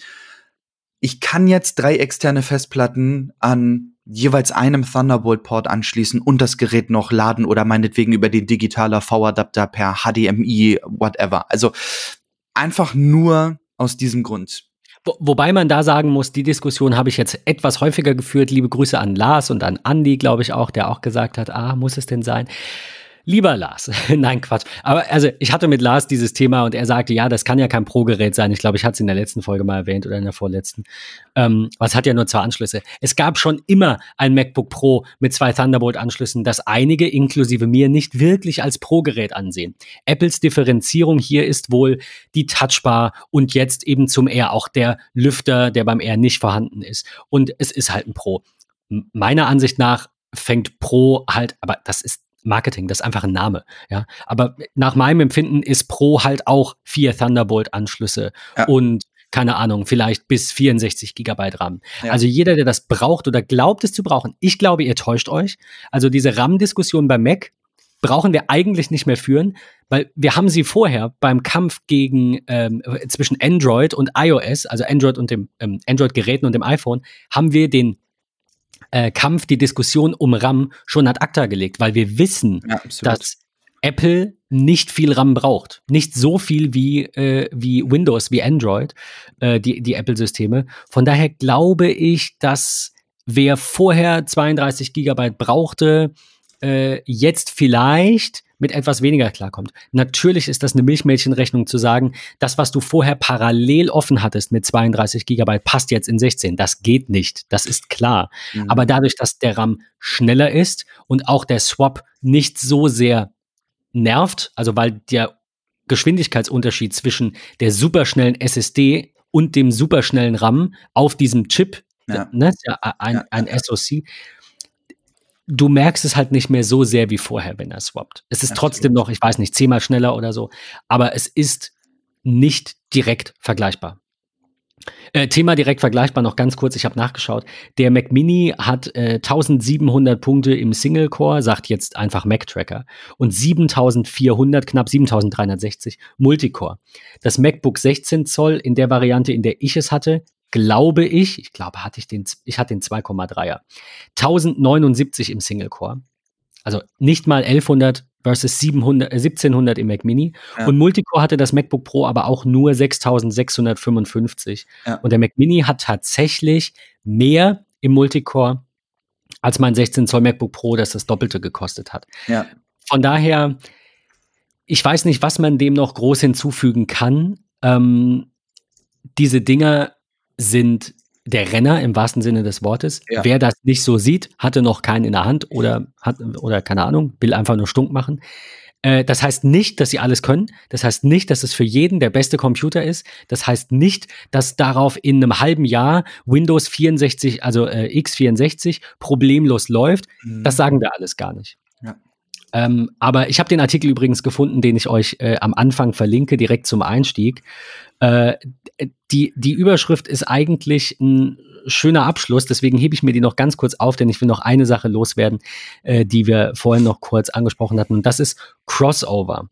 ich kann jetzt drei externe Festplatten an jeweils einem Thunderbolt-Port anschließen und das Gerät noch laden oder meinetwegen über den digitaler V-Adapter per HDMI, whatever. Also einfach nur aus diesem Grund. Wo, wobei man da sagen muss, die Diskussion habe ich jetzt etwas häufiger geführt. Liebe Grüße an Lars und an Andy, glaube ich auch, der auch gesagt hat, ah, muss es denn sein? Lieber Lars, nein, Quatsch. Aber also ich hatte mit Lars dieses Thema und er sagte, ja, das kann ja kein Pro-Gerät sein. Ich glaube, ich hatte es in der letzten Folge mal erwähnt oder in der vorletzten. Ähm, was hat ja nur zwei Anschlüsse. Es gab schon immer ein MacBook Pro mit zwei Thunderbolt-Anschlüssen, das einige, inklusive mir, nicht wirklich als Pro-Gerät ansehen. Apples Differenzierung hier ist wohl die Touchbar und jetzt eben zum R auch der Lüfter, der beim R nicht vorhanden ist. Und es ist halt ein Pro. Meiner Ansicht nach fängt Pro halt, aber das ist Marketing, das ist einfach ein Name. Ja, aber nach meinem Empfinden ist Pro halt auch vier Thunderbolt-Anschlüsse ja. und keine Ahnung, vielleicht bis 64 Gigabyte RAM. Ja. Also jeder, der das braucht oder glaubt es zu brauchen, ich glaube, ihr täuscht euch. Also diese RAM-Diskussion beim Mac brauchen wir eigentlich nicht mehr führen, weil wir haben sie vorher beim Kampf gegen ähm, zwischen Android und iOS, also Android und dem ähm, Android-Geräten und dem iPhone, haben wir den äh, Kampf, die Diskussion um RAM schon ad acta gelegt, weil wir wissen, ja, dass Apple nicht viel RAM braucht. Nicht so viel wie, äh, wie Windows, wie Android, äh, die, die Apple-Systeme. Von daher glaube ich, dass wer vorher 32 Gigabyte brauchte, äh, jetzt vielleicht mit etwas weniger klarkommt. Natürlich ist das eine Milchmädchenrechnung zu sagen, das, was du vorher parallel offen hattest mit 32 Gigabyte, passt jetzt in 16. Das geht nicht. Das ist klar. Mhm. Aber dadurch, dass der RAM schneller ist und auch der Swap nicht so sehr nervt, also weil der Geschwindigkeitsunterschied zwischen der superschnellen SSD und dem superschnellen RAM auf diesem Chip, ja. ne, ja ein, ein SoC, du merkst es halt nicht mehr so sehr wie vorher, wenn er swappt. Es ist Absolut. trotzdem noch, ich weiß nicht, zehnmal schneller oder so, aber es ist nicht direkt vergleichbar. Äh, Thema direkt vergleichbar, noch ganz kurz, ich habe nachgeschaut. Der Mac Mini hat äh, 1700 Punkte im Single Core, sagt jetzt einfach Mac Tracker, und 7400, knapp 7360 Multicore. Das MacBook 16 Zoll in der Variante, in der ich es hatte, glaube ich, ich glaube, hatte ich den, ich hatte den 2,3er. 1079 im Single Core. Also nicht mal 1100 versus 700, äh, 1700 im Mac Mini. Ja. Und Multicore hatte das MacBook Pro aber auch nur 6655. Ja. Und der Mac Mini hat tatsächlich mehr im Multicore als mein 16 Zoll MacBook Pro, das das Doppelte gekostet hat. Ja. Von daher, ich weiß nicht, was man dem noch groß hinzufügen kann. Ähm, diese Dinger sind der Renner im wahrsten Sinne des Wortes. Ja. Wer das nicht so sieht, hatte noch keinen in der Hand oder hat oder keine Ahnung, will einfach nur stunk machen. Äh, das heißt nicht, dass sie alles können. Das heißt nicht, dass es für jeden der beste Computer ist. Das heißt nicht, dass darauf in einem halben Jahr Windows 64, also äh, x64 problemlos läuft. Mhm. Das sagen wir alles gar nicht. Ja. Ähm, aber ich habe den Artikel übrigens gefunden, den ich euch äh, am Anfang verlinke, direkt zum Einstieg. Äh, die, die Überschrift ist eigentlich ein schöner Abschluss, deswegen hebe ich mir die noch ganz kurz auf, denn ich will noch eine Sache loswerden, äh, die wir vorhin noch kurz angesprochen hatten, und das ist Crossover.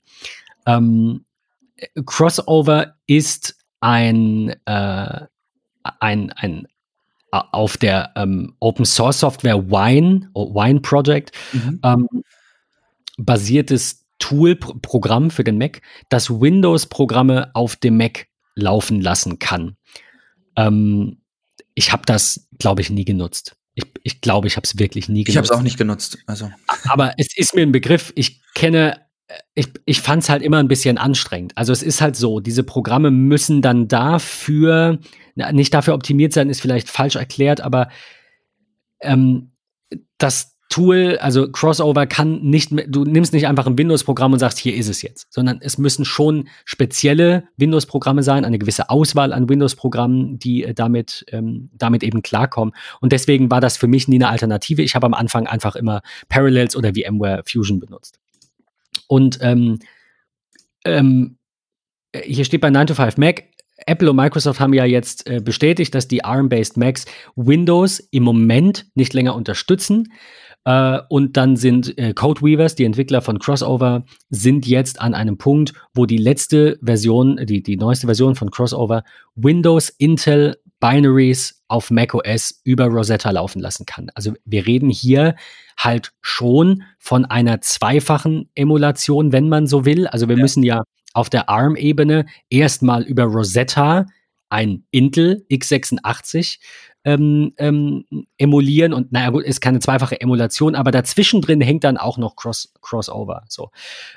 Ähm, Crossover ist ein, äh, ein, ein auf der ähm, Open Source Software Wine, Wine Project, mhm. ähm, basiertes Tool, Programm für den Mac, das Windows-Programme auf dem Mac laufen lassen kann. Ähm, ich habe das, glaube ich, nie genutzt. Ich glaube, ich, glaub, ich habe es wirklich nie genutzt. Ich habe es auch nicht genutzt. Also. Aber es ist mir ein Begriff. Ich kenne, ich, ich fand es halt immer ein bisschen anstrengend. Also es ist halt so, diese Programme müssen dann dafür, nicht dafür optimiert sein, ist vielleicht falsch erklärt, aber ähm, das Tool, also Crossover kann nicht, du nimmst nicht einfach ein Windows-Programm und sagst, hier ist es jetzt, sondern es müssen schon spezielle Windows-Programme sein, eine gewisse Auswahl an Windows-Programmen, die äh, damit, ähm, damit eben klarkommen. Und deswegen war das für mich nie eine Alternative. Ich habe am Anfang einfach immer Parallels oder VMware Fusion benutzt. Und ähm, ähm, hier steht bei 9 to 5 Mac, Apple und Microsoft haben ja jetzt äh, bestätigt, dass die ARM-based Macs Windows im Moment nicht länger unterstützen. Äh, und dann sind äh, Codeweavers, die Entwickler von Crossover, sind jetzt an einem Punkt, wo die letzte Version, die, die neueste Version von Crossover Windows, Intel, Binaries auf macOS über Rosetta laufen lassen kann. Also wir reden hier halt schon von einer zweifachen Emulation, wenn man so will. Also wir ja. müssen ja auf der ARM-Ebene erstmal über Rosetta ein Intel x86 ähm, ähm, emulieren und naja gut, ist keine zweifache Emulation, aber dazwischen drin hängt dann auch noch Cross, Crossover. So.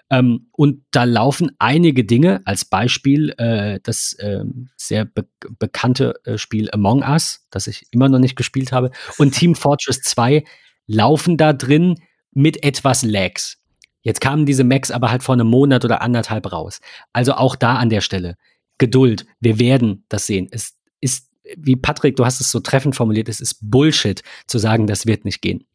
Ähm, und da laufen einige Dinge, als Beispiel äh, das äh, sehr be bekannte äh, Spiel Among Us, das ich immer noch nicht gespielt habe, und Team Fortress 2 laufen da drin mit etwas Lags. Jetzt kamen diese Macs aber halt vor einem Monat oder anderthalb raus. Also auch da an der Stelle. Geduld. Wir werden das sehen. Es ist wie Patrick, du hast es so treffend formuliert, es ist Bullshit zu sagen, das wird nicht gehen.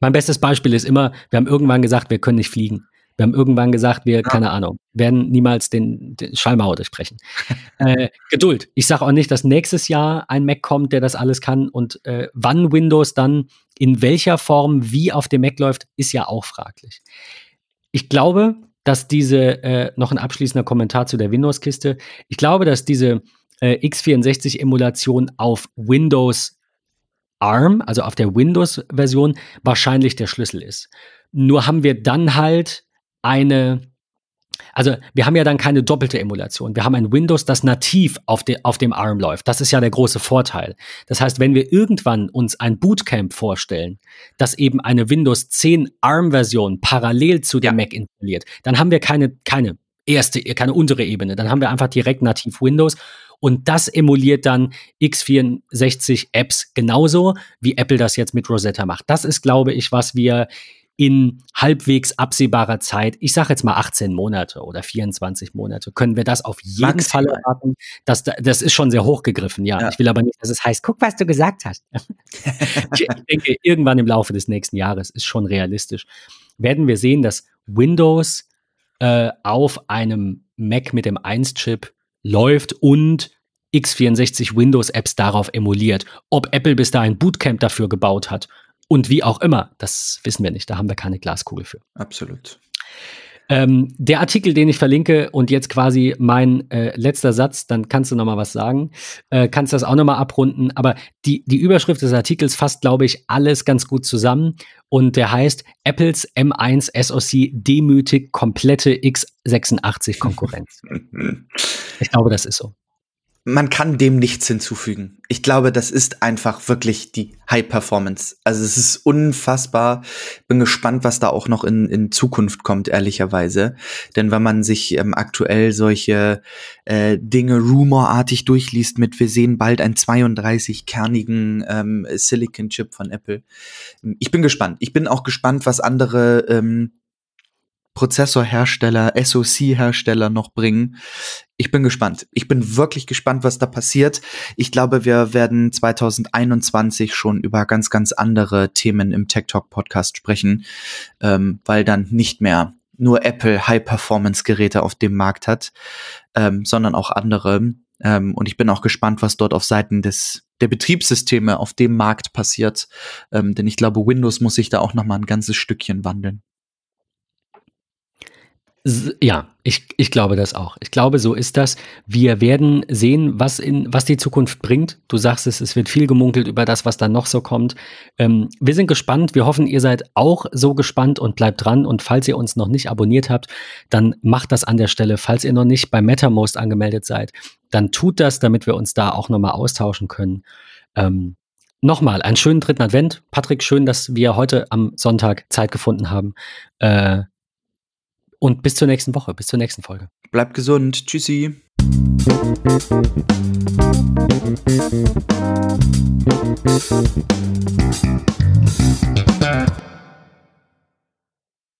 Mein bestes Beispiel ist immer, wir haben irgendwann gesagt, wir können nicht fliegen. Wir haben irgendwann gesagt, wir, ja. keine Ahnung, werden niemals den, den Schallmauer durchbrechen. äh, Geduld. Ich sage auch nicht, dass nächstes Jahr ein Mac kommt, der das alles kann. Und äh, wann Windows dann in welcher Form wie auf dem Mac läuft, ist ja auch fraglich. Ich glaube, dass diese, äh, noch ein abschließender Kommentar zu der Windows-Kiste, ich glaube, dass diese äh, x64-Emulation auf Windows ARM, also auf der Windows-Version, wahrscheinlich der Schlüssel ist. Nur haben wir dann halt eine, also wir haben ja dann keine doppelte Emulation. Wir haben ein Windows, das nativ auf, de, auf dem ARM läuft. Das ist ja der große Vorteil. Das heißt, wenn wir irgendwann uns ein Bootcamp vorstellen, das eben eine Windows 10 ARM-Version parallel zu dem ja. Mac installiert, dann haben wir keine, keine erste, keine untere Ebene. Dann haben wir einfach direkt nativ Windows und das emuliert dann x64 Apps genauso, wie Apple das jetzt mit Rosetta macht. Das ist, glaube ich, was wir in halbwegs absehbarer Zeit, ich sage jetzt mal 18 Monate oder 24 Monate, können wir das auf jeden Maximal. Fall erwarten. Das, das ist schon sehr hochgegriffen, ja. ja. Ich will aber nicht, dass es heißt, guck, was du gesagt hast. ich denke, irgendwann im Laufe des nächsten Jahres ist schon realistisch. Werden wir sehen, dass Windows äh, auf einem Mac mit dem 1-Chip läuft und x64 Windows-Apps darauf emuliert. Ob Apple bis dahin Bootcamp dafür gebaut hat und wie auch immer, das wissen wir nicht. Da haben wir keine Glaskugel für. Absolut. Ähm, der Artikel, den ich verlinke und jetzt quasi mein äh, letzter Satz, dann kannst du noch mal was sagen, äh, kannst das auch noch mal abrunden. Aber die, die Überschrift des Artikels fasst, glaube ich, alles ganz gut zusammen und der heißt Apples M1 SoC demütigt komplette x86 Konkurrenz. ich glaube, das ist so man kann dem nichts hinzufügen. Ich glaube, das ist einfach wirklich die High Performance. Also es ist unfassbar. Bin gespannt, was da auch noch in, in Zukunft kommt, ehrlicherweise. Denn wenn man sich ähm, aktuell solche äh, Dinge rumorartig durchliest mit, wir sehen bald einen 32-kernigen ähm, Silicon-Chip von Apple. Ich bin gespannt. Ich bin auch gespannt, was andere ähm, Prozessorhersteller, SoC-Hersteller noch bringen. Ich bin gespannt. Ich bin wirklich gespannt, was da passiert. Ich glaube, wir werden 2021 schon über ganz, ganz andere Themen im Tech Talk Podcast sprechen, ähm, weil dann nicht mehr nur Apple High-Performance-Geräte auf dem Markt hat, ähm, sondern auch andere. Ähm, und ich bin auch gespannt, was dort auf Seiten des der Betriebssysteme auf dem Markt passiert, ähm, denn ich glaube, Windows muss sich da auch noch mal ein ganzes Stückchen wandeln. Ja, ich, ich glaube das auch. Ich glaube, so ist das. Wir werden sehen, was, in, was die Zukunft bringt. Du sagst es, es wird viel gemunkelt über das, was dann noch so kommt. Ähm, wir sind gespannt. Wir hoffen, ihr seid auch so gespannt und bleibt dran. Und falls ihr uns noch nicht abonniert habt, dann macht das an der Stelle. Falls ihr noch nicht bei MetaMost angemeldet seid, dann tut das, damit wir uns da auch nochmal austauschen können. Ähm, Nochmal, einen schönen dritten Advent. Patrick, schön, dass wir heute am Sonntag Zeit gefunden haben. Äh, und bis zur nächsten Woche, bis zur nächsten Folge. Bleibt gesund. Tschüssi.